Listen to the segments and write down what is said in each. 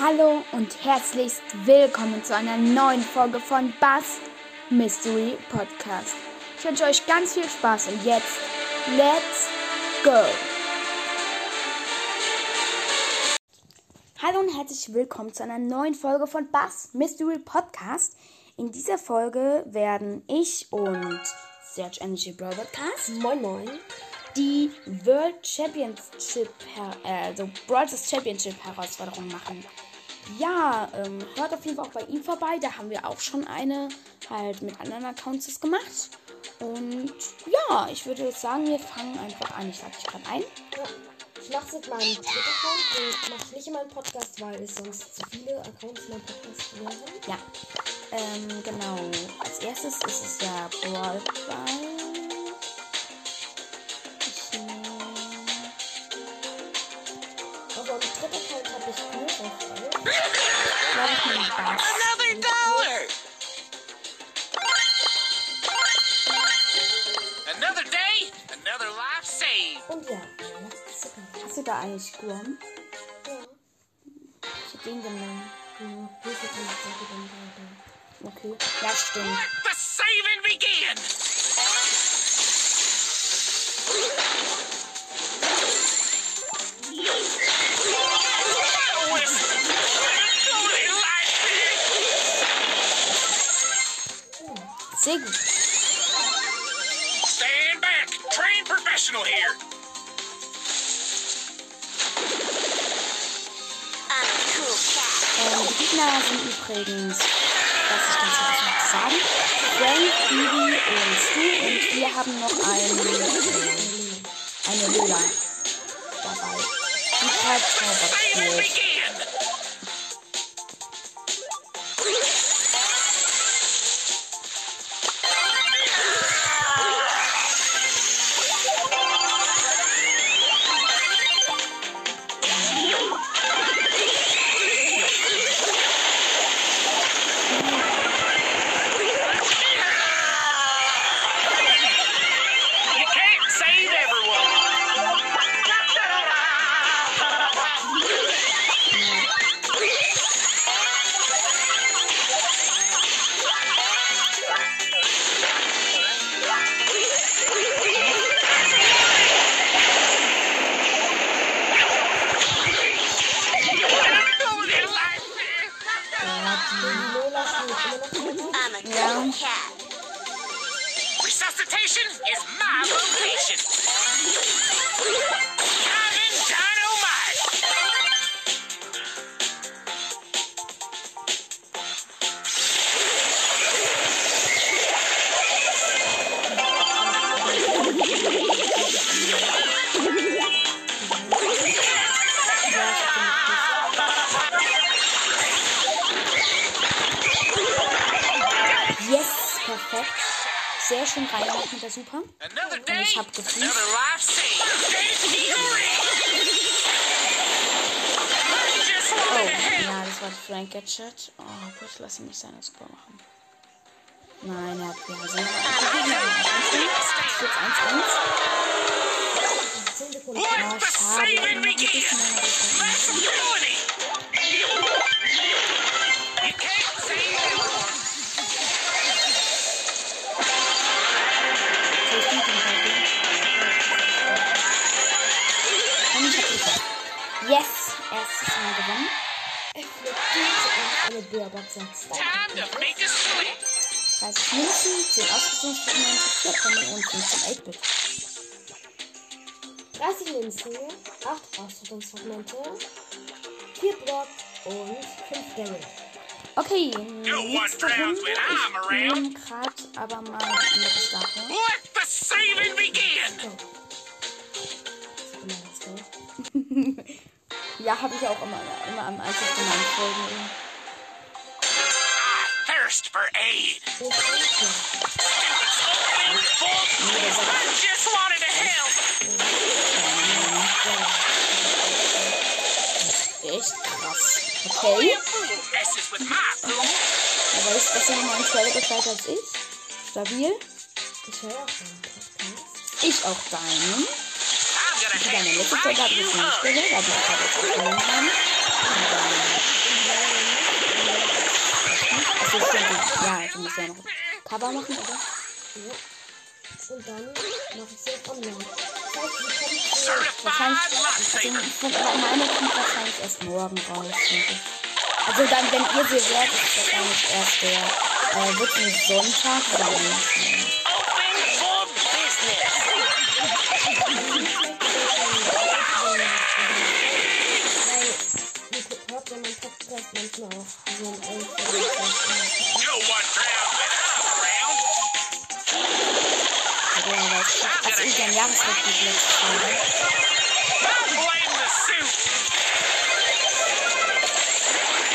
Hallo und herzlichst willkommen zu einer neuen Folge von Bass Mystery Podcast. Ich wünsche euch ganz viel Spaß und jetzt let's go! Hallo und herzlich willkommen zu einer neuen Folge von Bass Mystery Podcast. In dieser Folge werden ich und Search Energy Broadcast Moin Moin. Die World Championship, äh, also Brawlers Championship Herausforderung machen. Ja, ähm, hört auf jeden Fall auch bei ihm vorbei. Da haben wir auch schon eine halt mit anderen Accounts das gemacht. Und ja, ich würde sagen, wir fangen einfach an. Ich lade dich gerade ein. Ja. Ich mache es mit meinem Twitter-Account und mache nicht in meinen Podcast, weil es sonst zu viele Accounts in meinem Podcast wären. Ja, ähm, genau. Als erstes ist es ja Brawl Ball. Another dollar! Another day, another life saved. Und ja. Hast du da eigentlich? Ja. Ich hätte den genommen. Okay. Ja, stimmt. Sehr gut. Stand back! Trained professional here! Ähm, die Gegner sind übrigens, was ich ganz vergessen zu sagen, Frank, Bibi und Stu und wir haben noch einen, eine Lola dabei. Die gerade reingemacht mit der Super. Day, ich hab gefühlt- Oh, ja, das war Frank Gadget. Oh Gott, lass nicht seine Score machen. Nein, er hat gewonnen. Es steht 1-1. 10 Sekunden. Oh, schade. Mal gewonnen. Und eine Bärbox sagt Time to make a split. 30 Münzen, 10 Ausrüstungsstücke, 90 Vierteln und 15 8-Bit. 30 Münzen, 8 Ausrüstungsfragmente, 4 Block und 5 Daryl. Okay, nächste Runde. Ich nehme gerade aber mal andere Sache. Let the saving begin. So. Ja, habe ich auch immer, immer am Anfang von meinen Folgen. Thirst for aid. To help. Echt krass. Okay. Messes with my food. Er weiß besser nochmal einen Trailer Bescheid als ich. Stabil. Ich höre auch deinen Podcast. Ich auch deinen. Ich habe eine letzte Vorgabe jetzt nicht gehört, also ich habe jetzt gefunden. Aber. Also ich denke, ja, ich muss ja noch Cover machen, oder? Ja. Und dann mache ich sie jetzt online. Wahrscheinlich, also ich finde meine kommt wahrscheinlich erst morgen raus. Also dann, wenn ihr sie hört, ist nicht erst der äh, Sonntag oder Weihnachten. Podcast manchmal auch so ein elf. Also, ich ein Jahresrückblick letztes.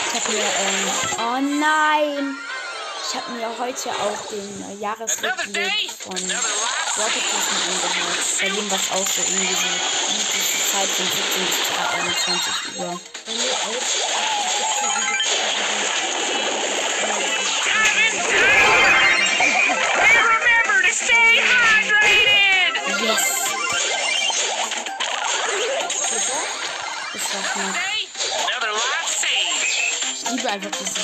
Ich habe mir, ähm, oh nein! Ich habe mir heute auch den äh, Jahresrückblick von Rocketpassen angehört. Bei dem war es auch so irgendwie so übliche Zeit von 17 bis 21 Uhr. Auch gefühlt.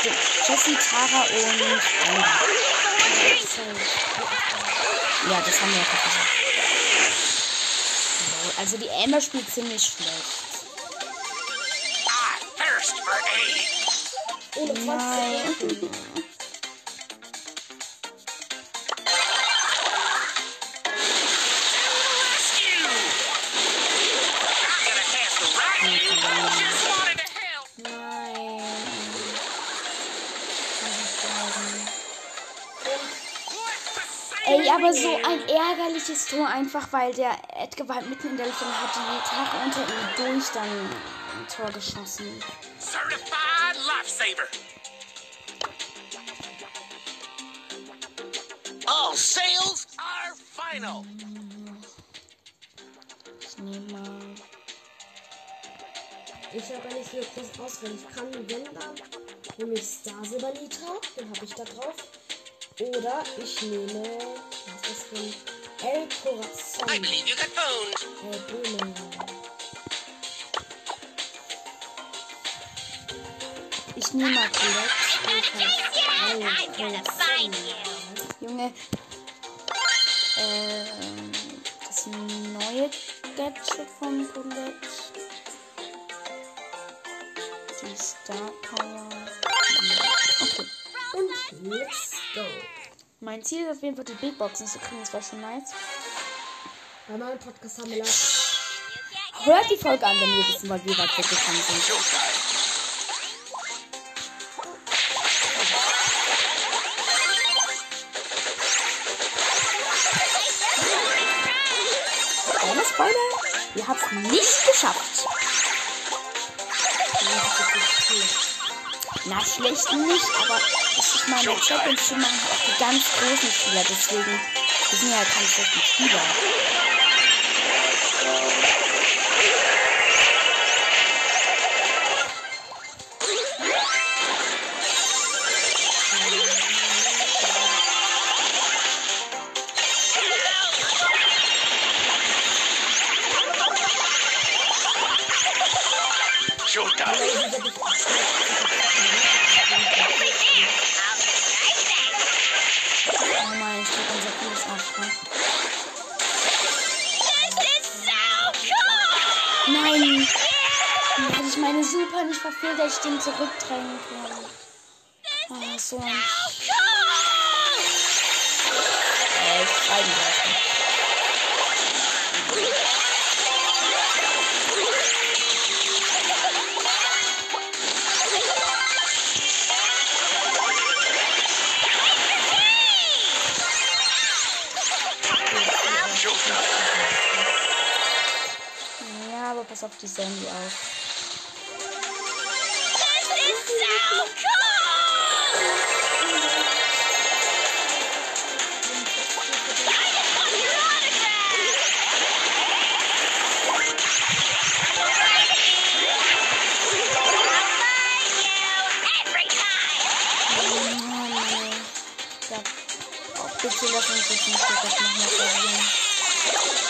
Stimmt. Jessie, Tara und Amber. Ja, das haben wir ja gesagt. Also die Amber spielt ziemlich schlecht. Thirst for aid. Nein. Ey, aber so ein ärgerliches Tor einfach, weil der Edgar war halt mitten in der Luft und hat die Tara unter ihm durch dann ein Tor geschossen. Certified lifesaver. All sales are final. Ich nehme mal. Ich habe nicht so groß Auswahl. Ich kann, wenn dann, nehme ich Star Silberliter, den habe ich da drauf. Oder ich nehme, was ist das denn? El Corazon. I believe you got phones. El Böhme. Ich nehme mal find you. Junge. Ähm, das neue Gadget von Colette. Die Star Power. Okay. Und let's go. Mein Ziel ist auf jeden Fall die Big Boxen zu kriegen. Das wäre schon nice. Bei meinem Podcast haben wir leider Hört die Folge an, wenn ihr wissen wollt, wie weit wir gekommen sind. Ihr habt es nicht geschafft. Na, schlecht nicht, aber ich meine, Champions zu machen auch die ganz großen Spieler. Deswegen, wir sind ja keine schlechten Spieler. Schwach. Nein! Hätte ich meine Super nicht verfehlt, dass ich den zurückdrängen kann. Ah, so ein äh, Schreiben lassen. Ja, aber pass auf die Sandy auf. Oh, Mann, ey. Ja. Bitte lass uns jetzt nicht das nochmal probieren.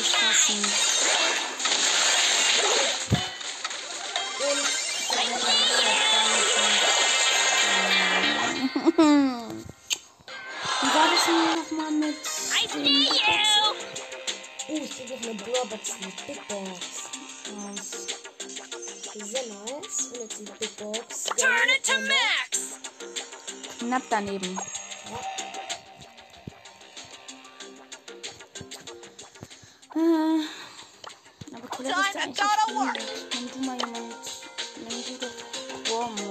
Nicht passen. Wie war das denn nochmal mit you! Oh, ich krieg noch eine Brawlbox mit Big Box. Nice. Sehr nice. Und jetzt die Big Box. Turn it to max! Knapp daneben. Äh, aber Colette ist da Time eigentlich to go to nicht drin. Nimm du mal jemand. Nimm du doch Promo.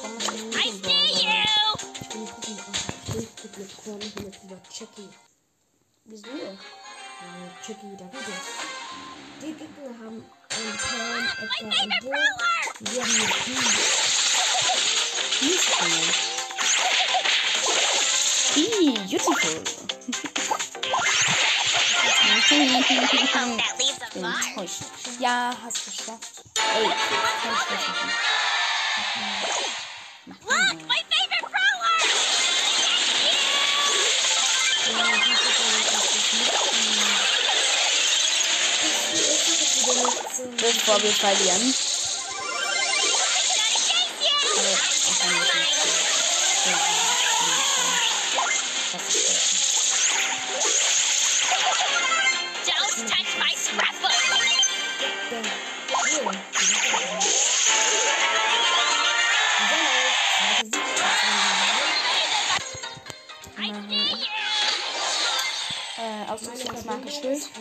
Promo ist ein I see Mittelbauer. you! Ich will nicht gucken, ach, ich will nicht gucken, mit Korn. Ich will jetzt lieber Jackie. Wieso? Äh, Jackie, da wieder. Die Gegner haben einen Korn, My Edgar und favorite Bo. brawler! Wir haben eine Team. Ih, beautiful. Enttäuscht. Ja, hast du geschafft. Ey, kann ich das machen. Look, my favorite brawler! Bevor wir verlieren.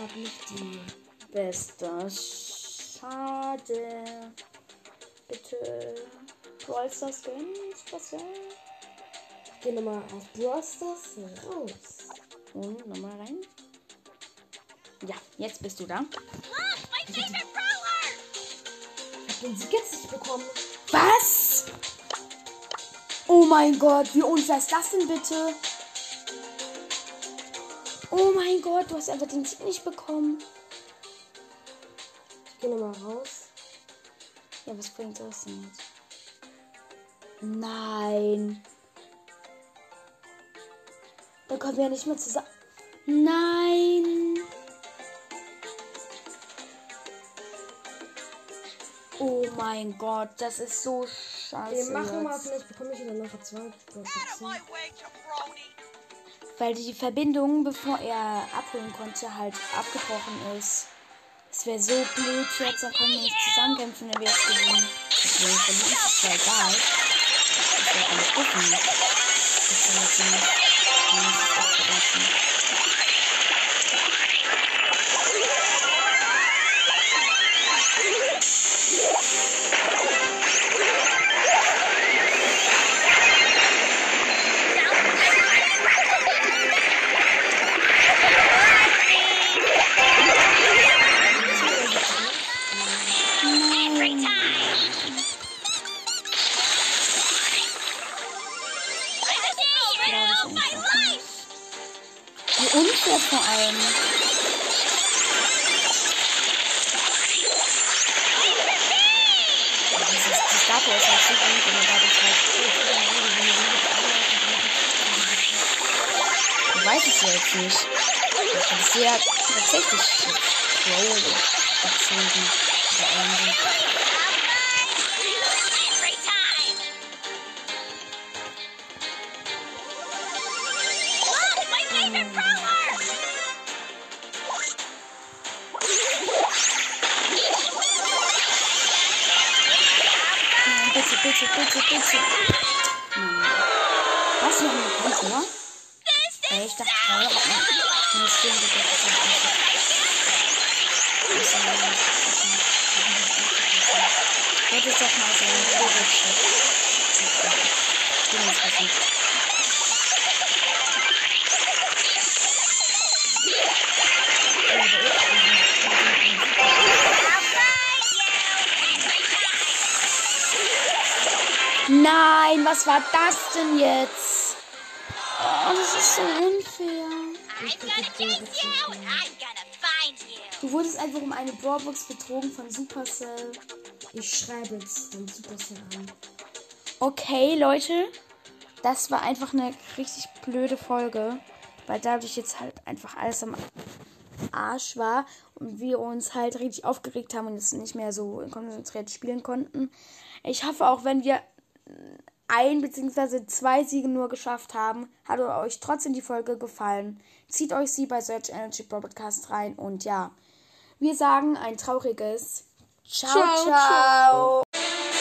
Habe nicht die. Bester. Schade. Bitte. Brawl Stars Games, was wäre? Ich gehe nochmal auf Brawl Stars raus. Und nochmal rein. Ja, jetzt bist du da. Look, my favorite brawler! Ich den Sieg jetzt nicht bekommen. Was? Oh mein Gott, wie unfair ist das denn bitte? Oh mein Gott, du hast einfach den Sieg nicht bekommen. Ich gehe nochmal raus. Ja, was bringt das denn jetzt? Nein. Da kommen wir ja nicht mehr zusammen. Nein. Oh mein Gott, das ist so scheiße. Wir machen mal, vielleicht bekomme ich dann nachher zwei! Weil die Verbindung, bevor er abholen konnte, halt abgebrochen ist. Es wäre so blöd jetzt, dann können wir nicht zusammenkämpfen, wenn wir jetzt gewinnen. Finde ich es zwar egal. Ich werde nicht gucken. Das soll jetzt nicht. Nee, das Unfair vor allem. Dieses Pistato ist halt so gut, wenn man dadurch halt. Ich weiß es ja jetzt nicht. Das ist sehr tatsächlich trollig gezogen. Bitte, bitte, bitte. Nein. Was noch oder? This Ey, ich dachte man. Ist ja nicht. Das ist ja nicht. Das ist doch mal so ein Vogelschiff. Ich bin jetzt versucht. Nein, was war das denn jetzt? Oh, das ist so unfair. Du wurdest einfach um eine Brawlbox betrogen von Supercell. Ich schreibe jetzt dann Supercell an. Okay, Leute. Das war einfach eine richtig blöde Folge. Weil dadurch jetzt halt einfach alles am Arsch war. Und wir uns halt richtig aufgeregt haben und jetzt nicht mehr so konzentriert spielen konnten. Ich hoffe auch, wenn wir ein bzw. zwei Siege nur geschafft haben, hat euch trotzdem die Folge gefallen. Zieht euch sie bei Search Energy Broadcast rein und ja, wir sagen ein trauriges Ciao, ciao. ciao.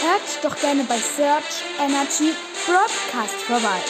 Hört doch gerne bei Search Energy Broadcast vorbei.